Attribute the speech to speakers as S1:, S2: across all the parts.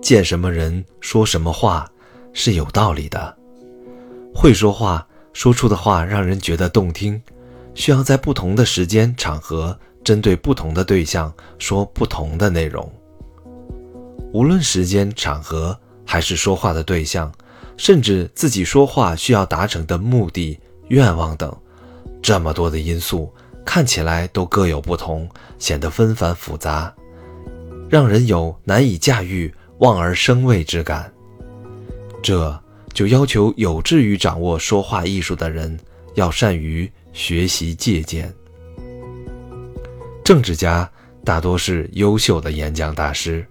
S1: 见什么人说什么话是有道理的。会说话，说出的话让人觉得动听，需要在不同的时间场合，针对不同的对象说不同的内容。无论时间场合，还是说话的对象，甚至自己说话需要达成的目的、愿望等，这么多的因素看起来都各有不同，显得纷繁复杂，让人有难以驾驭、望而生畏之感。这就要求有志于掌握说话艺术的人，要善于学习借鉴。政治家大多是优秀的演讲大师。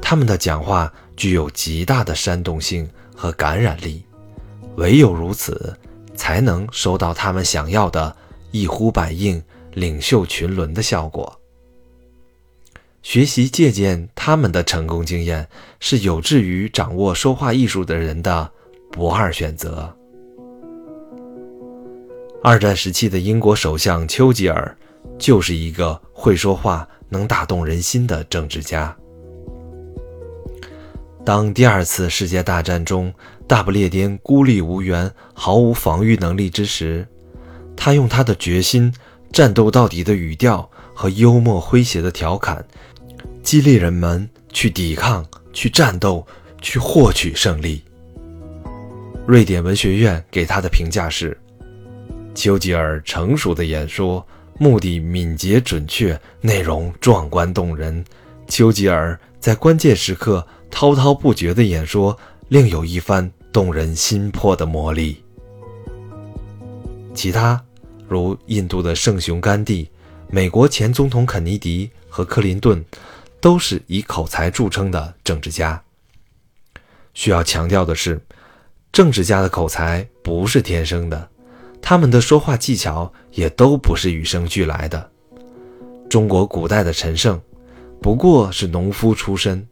S1: 他们的讲话具有极大的煽动性和感染力，唯有如此，才能收到他们想要的一呼百应、领袖群伦的效果。学习借鉴他们的成功经验，是有志于掌握说话艺术的人的不二选择。二战时期的英国首相丘吉尔，就是一个会说话、能打动人心的政治家。当第二次世界大战中大不列颠孤立无援、毫无防御能力之时，他用他的决心、战斗到底的语调和幽默诙谐的调侃，激励人们去抵抗、去战斗、去获取胜利。瑞典文学院给他的评价是：丘吉尔成熟的演说，目的敏捷准确，内容壮观动人。丘吉尔在关键时刻。滔滔不绝的演说，另有一番动人心魄的魔力。其他如印度的圣雄甘地、美国前总统肯尼迪和克林顿，都是以口才著称的政治家。需要强调的是，政治家的口才不是天生的，他们的说话技巧也都不是与生俱来的。中国古代的陈胜，不过是农夫出身。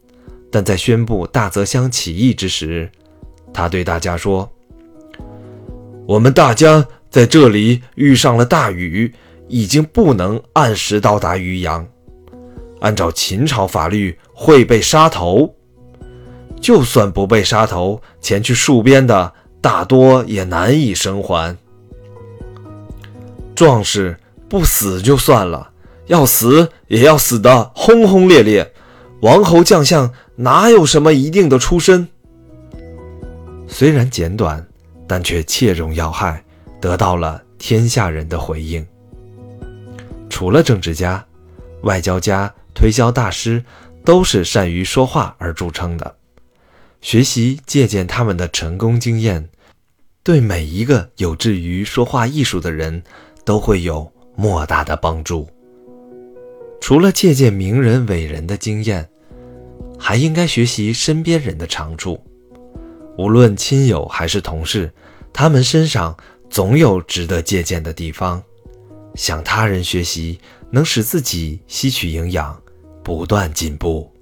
S1: 但在宣布大泽乡起义之时，他对大家说：“我们大家在这里遇上了大雨，已经不能按时到达渔阳。按照秦朝法律，会被杀头。就算不被杀头，前去戍边的大多也难以生还。壮士不死就算了，要死也要死得轰轰烈烈。王侯将相。”哪有什么一定的出身？虽然简短，但却切中要害，得到了天下人的回应。除了政治家、外交家、推销大师，都是善于说话而著称的。学习借鉴他们的成功经验，对每一个有志于说话艺术的人都会有莫大的帮助。除了借鉴名人伟人的经验。还应该学习身边人的长处，无论亲友还是同事，他们身上总有值得借鉴的地方。向他人学习，能使自己吸取营养，不断进步。